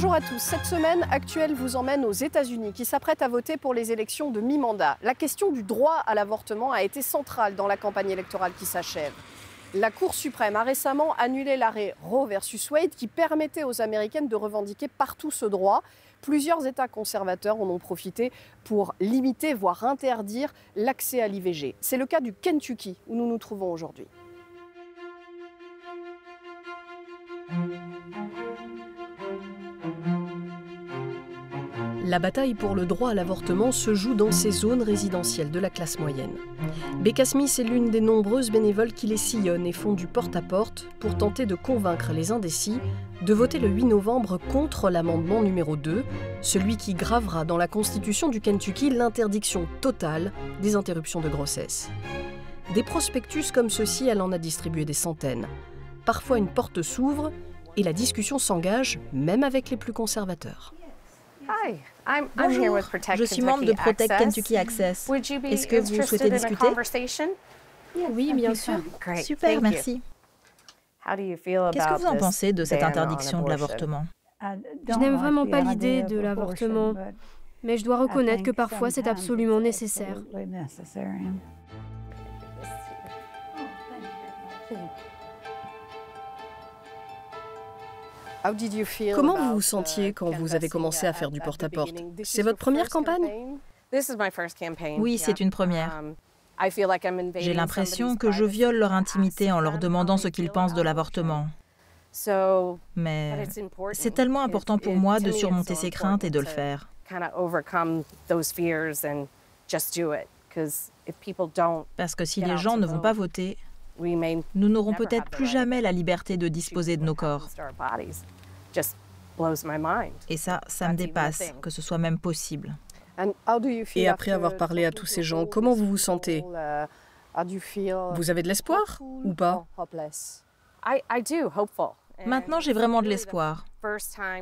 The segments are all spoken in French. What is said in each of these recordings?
Bonjour à tous. Cette semaine, Actuelle vous emmène aux États-Unis qui s'apprêtent à voter pour les élections de mi-mandat. La question du droit à l'avortement a été centrale dans la campagne électorale qui s'achève. La Cour suprême a récemment annulé l'arrêt Roe versus Wade qui permettait aux Américaines de revendiquer partout ce droit. Plusieurs États conservateurs en ont profité pour limiter, voire interdire l'accès à l'IVG. C'est le cas du Kentucky où nous nous trouvons aujourd'hui. La bataille pour le droit à l'avortement se joue dans ces zones résidentielles de la classe moyenne. Becca Smith est l'une des nombreuses bénévoles qui les sillonnent et font du porte-à-porte pour tenter de convaincre les indécis de voter le 8 novembre contre l'amendement numéro 2, celui qui gravera dans la Constitution du Kentucky l'interdiction totale des interruptions de grossesse. Des prospectus comme ceux-ci, elle en a distribué des centaines. Parfois une porte s'ouvre et la discussion s'engage même avec les plus conservateurs. Bonjour, je suis membre de Protect Kentucky Access. Est-ce que vous souhaitez discuter? Oui, bien sûr. Super, merci. Qu'est-ce que vous en pensez de cette interdiction de l'avortement? Je n'aime vraiment pas l'idée de l'avortement, mais je dois reconnaître que parfois c'est absolument nécessaire. Comment vous vous sentiez quand vous avez commencé à faire du porte-à-porte? C'est votre première campagne? Oui, c'est une première. J'ai l'impression que je viole leur intimité en leur demandant ce qu'ils pensent de l'avortement. Mais c'est tellement important pour moi de surmonter ces craintes et de le faire. Parce que si les gens ne vont pas voter, nous n'aurons peut-être plus jamais la liberté de disposer de nos corps. Et ça, ça me dépasse, que ce soit même possible. Et après avoir parlé à tous ces gens, comment vous vous sentez Vous avez de l'espoir ou pas Maintenant, j'ai vraiment de l'espoir.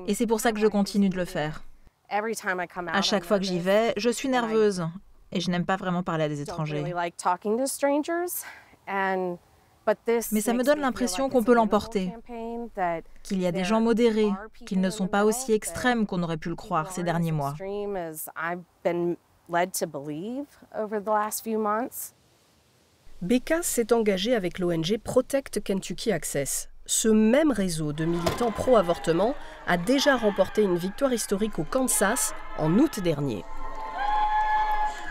Et c'est pour ça que je continue de le faire. À chaque fois que j'y vais, je suis nerveuse et je n'aime pas vraiment parler à des étrangers. Mais ça me donne l'impression qu'on peut l'emporter, qu'il y a des gens modérés, qu'ils ne sont pas aussi extrêmes qu'on aurait pu le croire ces derniers mois. Becca s'est engagée avec l'ONG Protect Kentucky Access. Ce même réseau de militants pro-avortement a déjà remporté une victoire historique au Kansas en août dernier.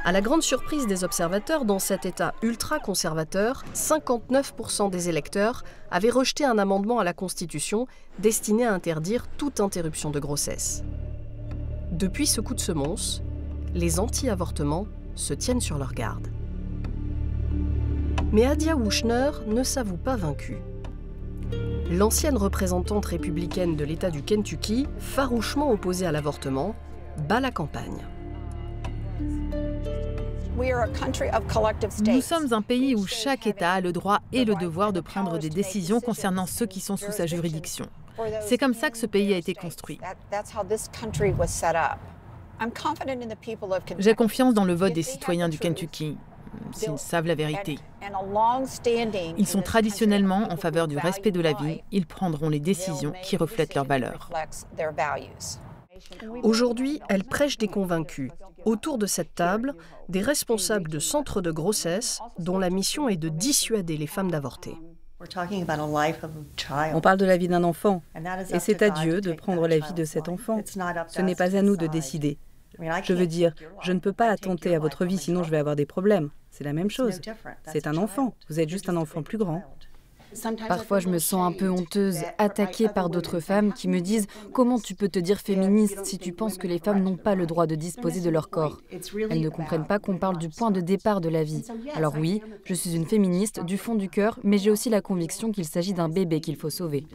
À la grande surprise des observateurs, dans cet État ultra-conservateur, 59% des électeurs avaient rejeté un amendement à la Constitution destiné à interdire toute interruption de grossesse. Depuis ce coup de semonce, les anti-avortements se tiennent sur leur garde. Mais Adia Wushner ne s'avoue pas vaincue. L'ancienne représentante républicaine de l'État du Kentucky, farouchement opposée à l'avortement, bat la campagne. Nous sommes un pays où chaque État a le droit et le devoir de prendre des décisions concernant ceux qui sont sous sa juridiction. C'est comme ça que ce pays a été construit. J'ai confiance dans le vote des citoyens du Kentucky, s'ils savent la vérité. Ils sont traditionnellement en faveur du respect de la vie, ils prendront les décisions qui reflètent leurs valeurs. Aujourd'hui, elle prêche des convaincus. Autour de cette table, des responsables de centres de grossesse dont la mission est de dissuader les femmes d'avorter. On parle de la vie d'un enfant, et c'est à Dieu de prendre la vie de cet enfant. Ce n'est pas à nous de décider. Je veux dire, je ne peux pas attenter à votre vie, sinon je vais avoir des problèmes. C'est la même chose. C'est un enfant. Vous êtes juste un enfant plus grand. Parfois, je me sens un peu honteuse, attaquée par d'autres femmes qui me disent Comment tu peux te dire féministe si tu penses que les femmes n'ont pas le droit de disposer de leur corps? Elles ne comprennent pas qu'on parle du point de départ de la vie. Alors oui, je suis une féministe du fond du cœur, mais j'ai aussi la conviction qu'il s'agit d'un bébé qu'il faut sauver.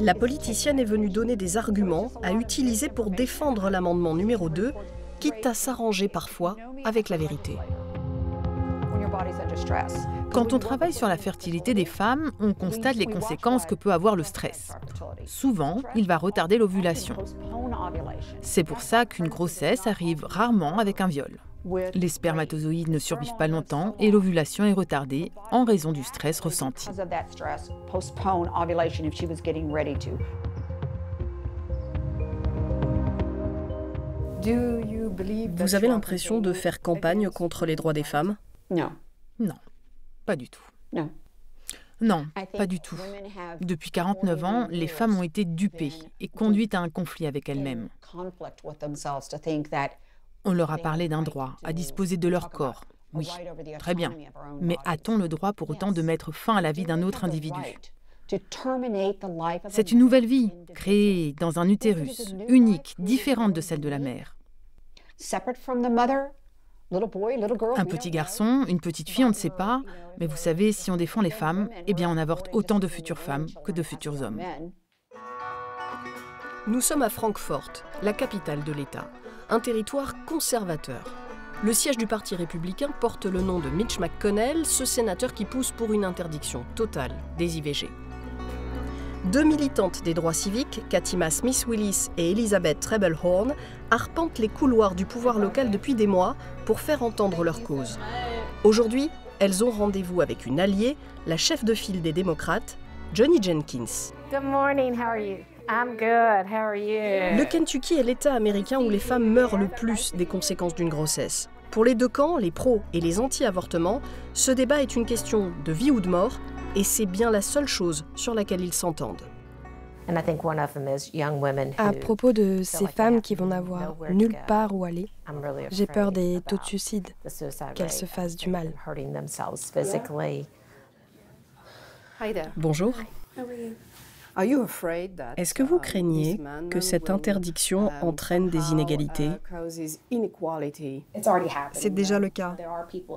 La politicienne est venue donner des arguments à utiliser pour défendre l'amendement numéro 2, quitte à s'arranger parfois avec la vérité. Quand on travaille sur la fertilité des femmes, on constate les conséquences que peut avoir le stress. Souvent, il va retarder l'ovulation. C'est pour ça qu'une grossesse arrive rarement avec un viol. Les spermatozoïdes ne survivent pas longtemps et l'ovulation est retardée en raison du stress ressenti. Vous avez l'impression de faire campagne contre les droits des femmes? Non. Non, pas du tout. Non. Non, pas du tout. Depuis 49 ans, les femmes ont été dupées et conduites à un conflit avec elles-mêmes. On leur a parlé d'un droit à disposer de leur corps. Oui, très bien. Mais a-t-on le droit pour autant de mettre fin à la vie d'un autre individu? C'est une nouvelle vie, créée dans un utérus, unique, différente de celle de la mère. Un petit garçon, une petite fille, on ne sait pas, mais vous savez, si on défend les femmes, eh bien on avorte autant de futures femmes que de futurs hommes. Nous sommes à Francfort, la capitale de l'État, un territoire conservateur. Le siège du Parti républicain porte le nom de Mitch McConnell, ce sénateur qui pousse pour une interdiction totale des IVG. Deux militantes des droits civiques, Katima Smith-Willis et Elizabeth Trebelhorn, arpentent les couloirs du pouvoir local depuis des mois pour faire entendre leur cause. Aujourd'hui, elles ont rendez-vous avec une alliée, la chef de file des démocrates, Johnny Jenkins. Good morning, how are you? I'm good. How are you? Le Kentucky est l'État américain où les femmes meurent le plus des conséquences d'une grossesse. Pour les deux camps, les pros et les anti-avortements, ce débat est une question de vie ou de mort, et c'est bien la seule chose sur laquelle ils s'entendent. À propos de ces femmes qui vont n'avoir nulle part où aller, j'ai peur des taux de suicide, qu'elles se fassent du mal. Bonjour. Est-ce que vous craignez que cette interdiction entraîne des inégalités? C'est déjà le cas.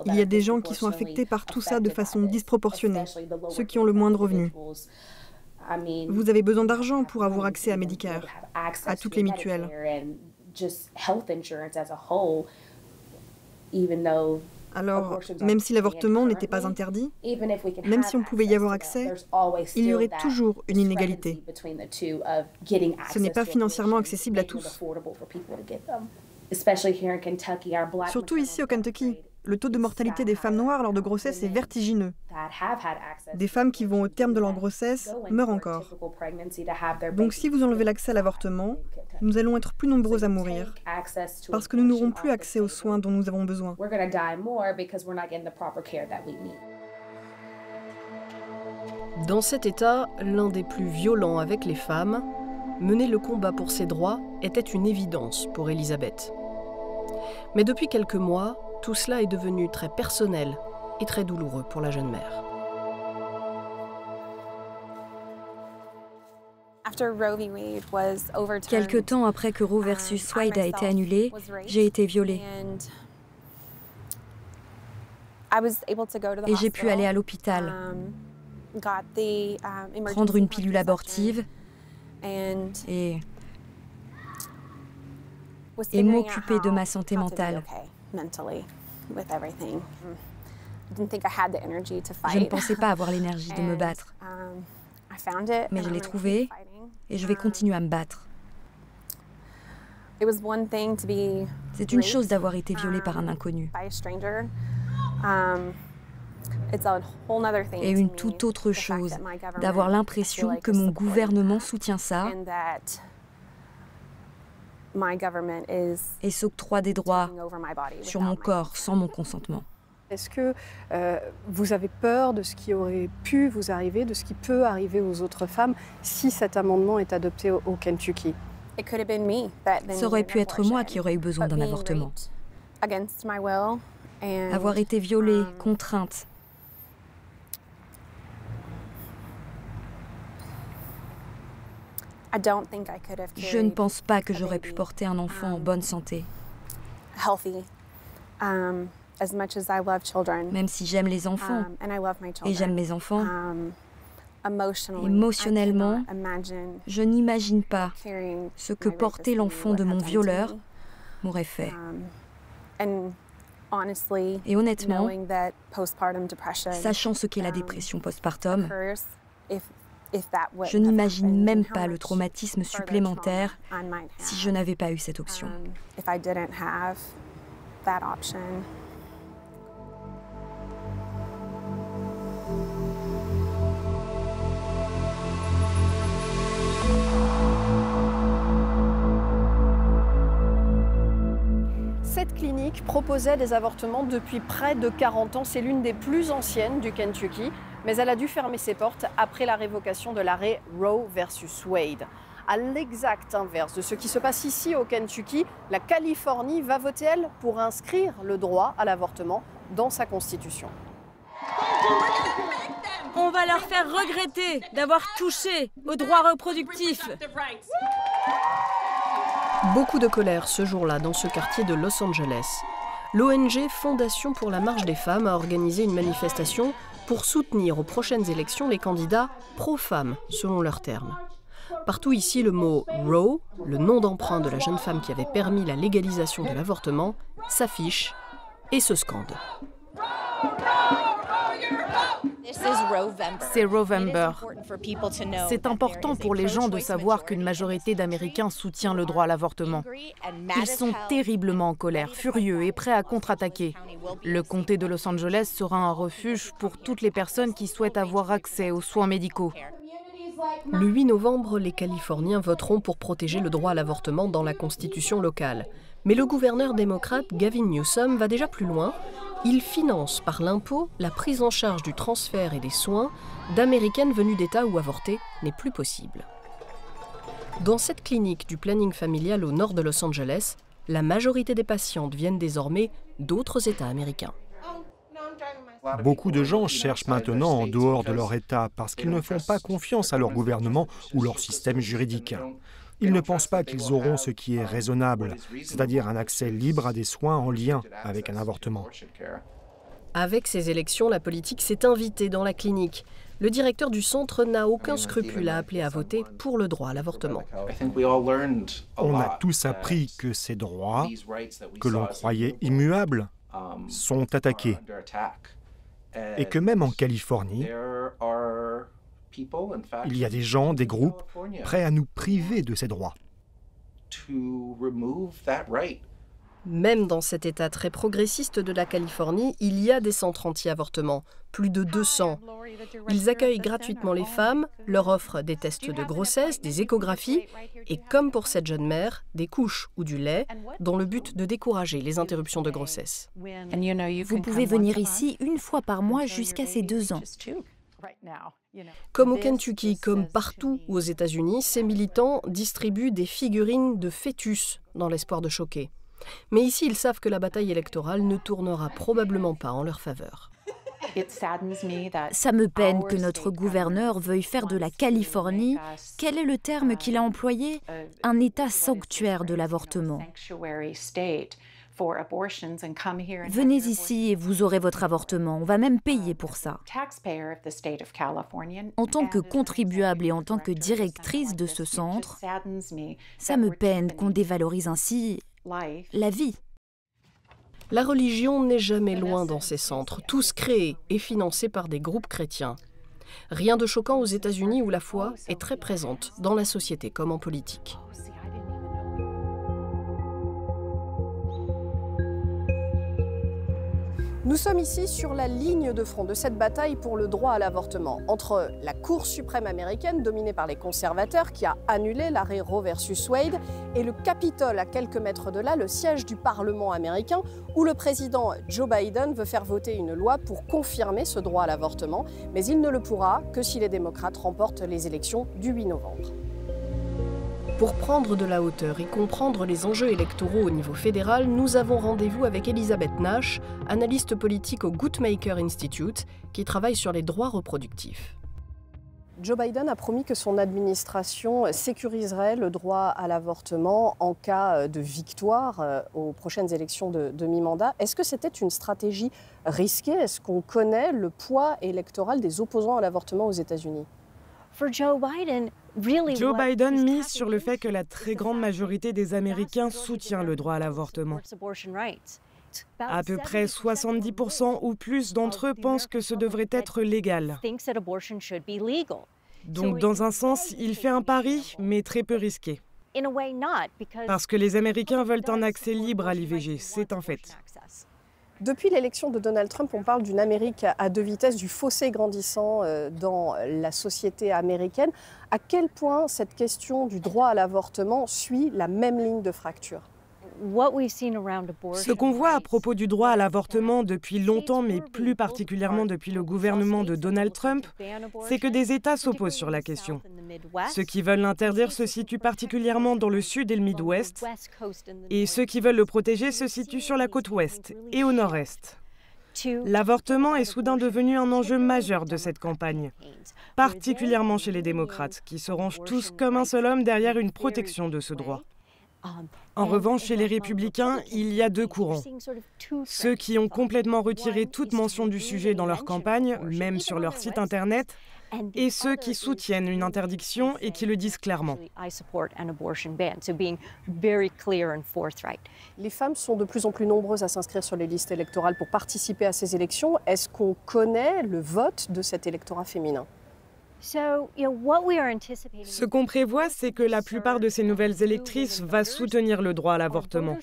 Il y a des gens qui sont affectés par tout ça de façon disproportionnée, ceux qui ont le moins de revenus. Vous avez besoin d'argent pour avoir accès à Medicare, à toutes les mutuelles. Alors, même si l'avortement n'était pas interdit, même si on pouvait y avoir accès, il y aurait toujours une inégalité. Ce n'est pas financièrement accessible à tous. Surtout ici au Kentucky. Le taux de mortalité des femmes noires lors de grossesse est vertigineux. Des femmes qui vont au terme de leur grossesse meurent encore. Donc si vous enlevez l'accès à l'avortement, nous allons être plus nombreux à mourir parce que nous n'aurons plus accès aux soins dont nous avons besoin. Dans cet État, l'un des plus violents avec les femmes, mener le combat pour ses droits était une évidence pour Elisabeth. Mais depuis quelques mois, tout cela est devenu très personnel et très douloureux pour la jeune mère. Quelque temps après que Roe um, versus Wade a été annulé, j'ai été violée. Et j'ai pu aller à l'hôpital, um, um, prendre une pilule abortive et, et m'occuper de ma santé mentale. Je ne pensais pas avoir l'énergie de me battre. Um, Mais je l'ai trouvé et je vais continuer à me battre. C'est une chose d'avoir été violée par un um, inconnu. Um, et une toute autre chose d'avoir l'impression que mon gouvernement soutient ça et s'octroie des droits sur mon corps sans mon consentement. Est-ce que euh, vous avez peur de ce qui aurait pu vous arriver, de ce qui peut arriver aux autres femmes si cet amendement est adopté au, Kentucky? Ça aurait pu être moi qui aurais eu besoin d'un avortement. Avoir été violée, um, contrainte, Je ne pense pas que j'aurais pu porter un enfant en bonne santé. Um, Même si j'aime les enfants. Um, et j'aime mes enfants, um, émotionnellement, je n'imagine pas ce que porter l'enfant de mon violeur m'aurait fait. Et honnêtement, sachant ce qu'est la dépression postpartum, je n'imagine même pas le traumatisme supplémentaire si je n'avais pas eu cette option. proposait des avortements depuis près de 40 ans. C'est l'une des plus anciennes du Kentucky, mais elle a dû fermer ses portes après la révocation de l'arrêt Roe versus Wade. À l'exact inverse de ce qui se passe ici au Kentucky, la Californie va voter, elle, pour inscrire le droit à l'avortement dans sa constitution. On va leur faire regretter d'avoir touché aux droits reproductifs. Beaucoup de colère ce jour-là dans ce quartier de Los Angeles. L'ONG Fondation pour la marche des femmes a organisé une manifestation pour soutenir aux prochaines élections les candidats pro-femmes, selon leurs termes. Partout ici, le mot Roe, le nom d'emprunt de la jeune femme qui avait permis la légalisation de l'avortement, s'affiche et se scande. C'est Rovember. C'est important pour les gens de savoir qu'une majorité d'Américains soutient le droit à l'avortement. Ils sont terriblement en colère, furieux et prêts à contre-attaquer. Le comté de Los Angeles sera un refuge pour toutes les personnes qui souhaitent avoir accès aux soins médicaux. Le 8 novembre, les Californiens voteront pour protéger le droit à l'avortement dans la constitution locale. Mais le gouverneur démocrate Gavin Newsom va déjà plus loin. Il finance par l'impôt la prise en charge du transfert et des soins d'Américaines venues d'États où avorter n'est plus possible. Dans cette clinique du planning familial au nord de Los Angeles, la majorité des patientes viennent désormais d'autres États américains. Beaucoup de gens cherchent maintenant en dehors de leur État parce qu'ils ne font pas confiance à leur gouvernement ou leur système juridique. Ils ne pensent pas qu'ils auront ce qui est raisonnable, c'est-à-dire un accès libre à des soins en lien avec un avortement. Avec ces élections, la politique s'est invitée dans la clinique. Le directeur du centre n'a aucun scrupule à appeler à voter pour le droit à l'avortement. On a tous appris que ces droits, que l'on croyait immuables, sont attaqués et que même en Californie, il y a des gens, des groupes prêts à nous priver de ces droits. Même dans cet État très progressiste de la Californie, il y a des centres anti-avortement, plus de 200. Ils accueillent gratuitement les femmes, leur offrent des tests de grossesse, des échographies et, comme pour cette jeune mère, des couches ou du lait, dans le but de décourager les interruptions de grossesse. Vous pouvez venir ici une fois par mois jusqu'à ces deux ans. Comme au Kentucky, comme partout aux États-Unis, ces militants distribuent des figurines de fœtus dans l'espoir de choquer. Mais ici, ils savent que la bataille électorale ne tournera probablement pas en leur faveur. Ça me peine que notre gouverneur veuille faire de la Californie, quel est le terme qu'il a employé? Un État sanctuaire de l'avortement. Venez ici et vous aurez votre avortement. On va même payer pour ça. En tant que contribuable et en tant que directrice de ce centre, ça me peine qu'on dévalorise ainsi la vie. La religion n'est jamais loin dans ces centres, tous créés et financés par des groupes chrétiens. Rien de choquant aux États-Unis où la foi est très présente dans la société comme en politique. Nous sommes ici sur la ligne de front de cette bataille pour le droit à l'avortement entre la Cour suprême américaine dominée par les conservateurs qui a annulé l'arrêt Roe versus Wade et le Capitole à quelques mètres de là, le siège du Parlement américain où le président Joe Biden veut faire voter une loi pour confirmer ce droit à l'avortement, mais il ne le pourra que si les démocrates remportent les élections du 8 novembre. Pour prendre de la hauteur et comprendre les enjeux électoraux au niveau fédéral, nous avons rendez-vous avec Elisabeth Nash, analyste politique au Guttmacher Institute, qui travaille sur les droits reproductifs. Joe Biden a promis que son administration sécuriserait le droit à l'avortement en cas de victoire euh, aux prochaines élections de, mi-mandat. Est-ce que c'était une stratégie risquée? Est-ce qu'on connaît le poids électoral des opposants à l'avortement aux États-Unis? Joe Biden mise sur le fait que la très grande majorité des Américains soutient le droit à l'avortement. À peu près 70% ou plus d'entre eux pensent que ce devrait être légal. Donc dans un sens, il fait un pari, mais très peu risqué. Parce que les Américains veulent un accès libre à l'IVG, c'est un fait. Depuis l'élection de Donald Trump, on parle d'une Amérique à deux vitesses, du fossé grandissant euh, dans la société américaine. À quel point cette question du droit à l'avortement suit la même ligne de fracture? Ce qu'on voit à propos du droit à l'avortement depuis longtemps, mais plus particulièrement depuis le gouvernement de Donald Trump, c'est que des États s'opposent sur la question. Ceux qui veulent l'interdire se situent particulièrement dans le sud et le Midwest, et ceux qui veulent le protéger se situent sur la côte ouest et au nord-est. L'avortement est soudain devenu un enjeu majeur de cette campagne, particulièrement chez les démocrates, qui se rangent tous comme un seul homme derrière une protection de ce droit. En revanche, chez les républicains, il y a deux courants. Ceux qui ont complètement retiré toute mention du sujet dans leur campagne, même sur leur site Internet, et ceux qui soutiennent une interdiction et qui le disent clairement. Les femmes sont de plus en plus nombreuses à s'inscrire sur les listes électorales pour participer à ces élections. Est-ce qu'on connaît le vote de cet électorat féminin? Ce qu'on prévoit, c'est que la plupart de ces nouvelles électrices va soutenir le droit à l'avortement.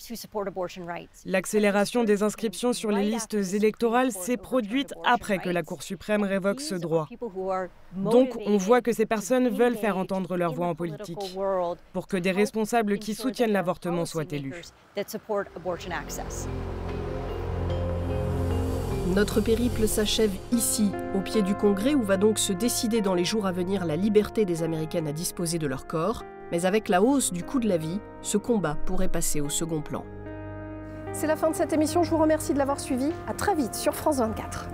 L'accélération des inscriptions sur les listes électorales s'est produite après que la Cour suprême révoque ce droit. Donc on voit que ces personnes veulent faire entendre leur voix en politique pour que des responsables qui soutiennent l'avortement soient élus. Notre périple s'achève ici, au pied du Congrès, où va donc se décider dans les jours à venir la liberté des Américaines à disposer de leur corps. Mais avec la hausse du coût de la vie, ce combat pourrait passer au second plan. C'est la fin de cette émission, je vous remercie de l'avoir suivi. À très vite sur France 24.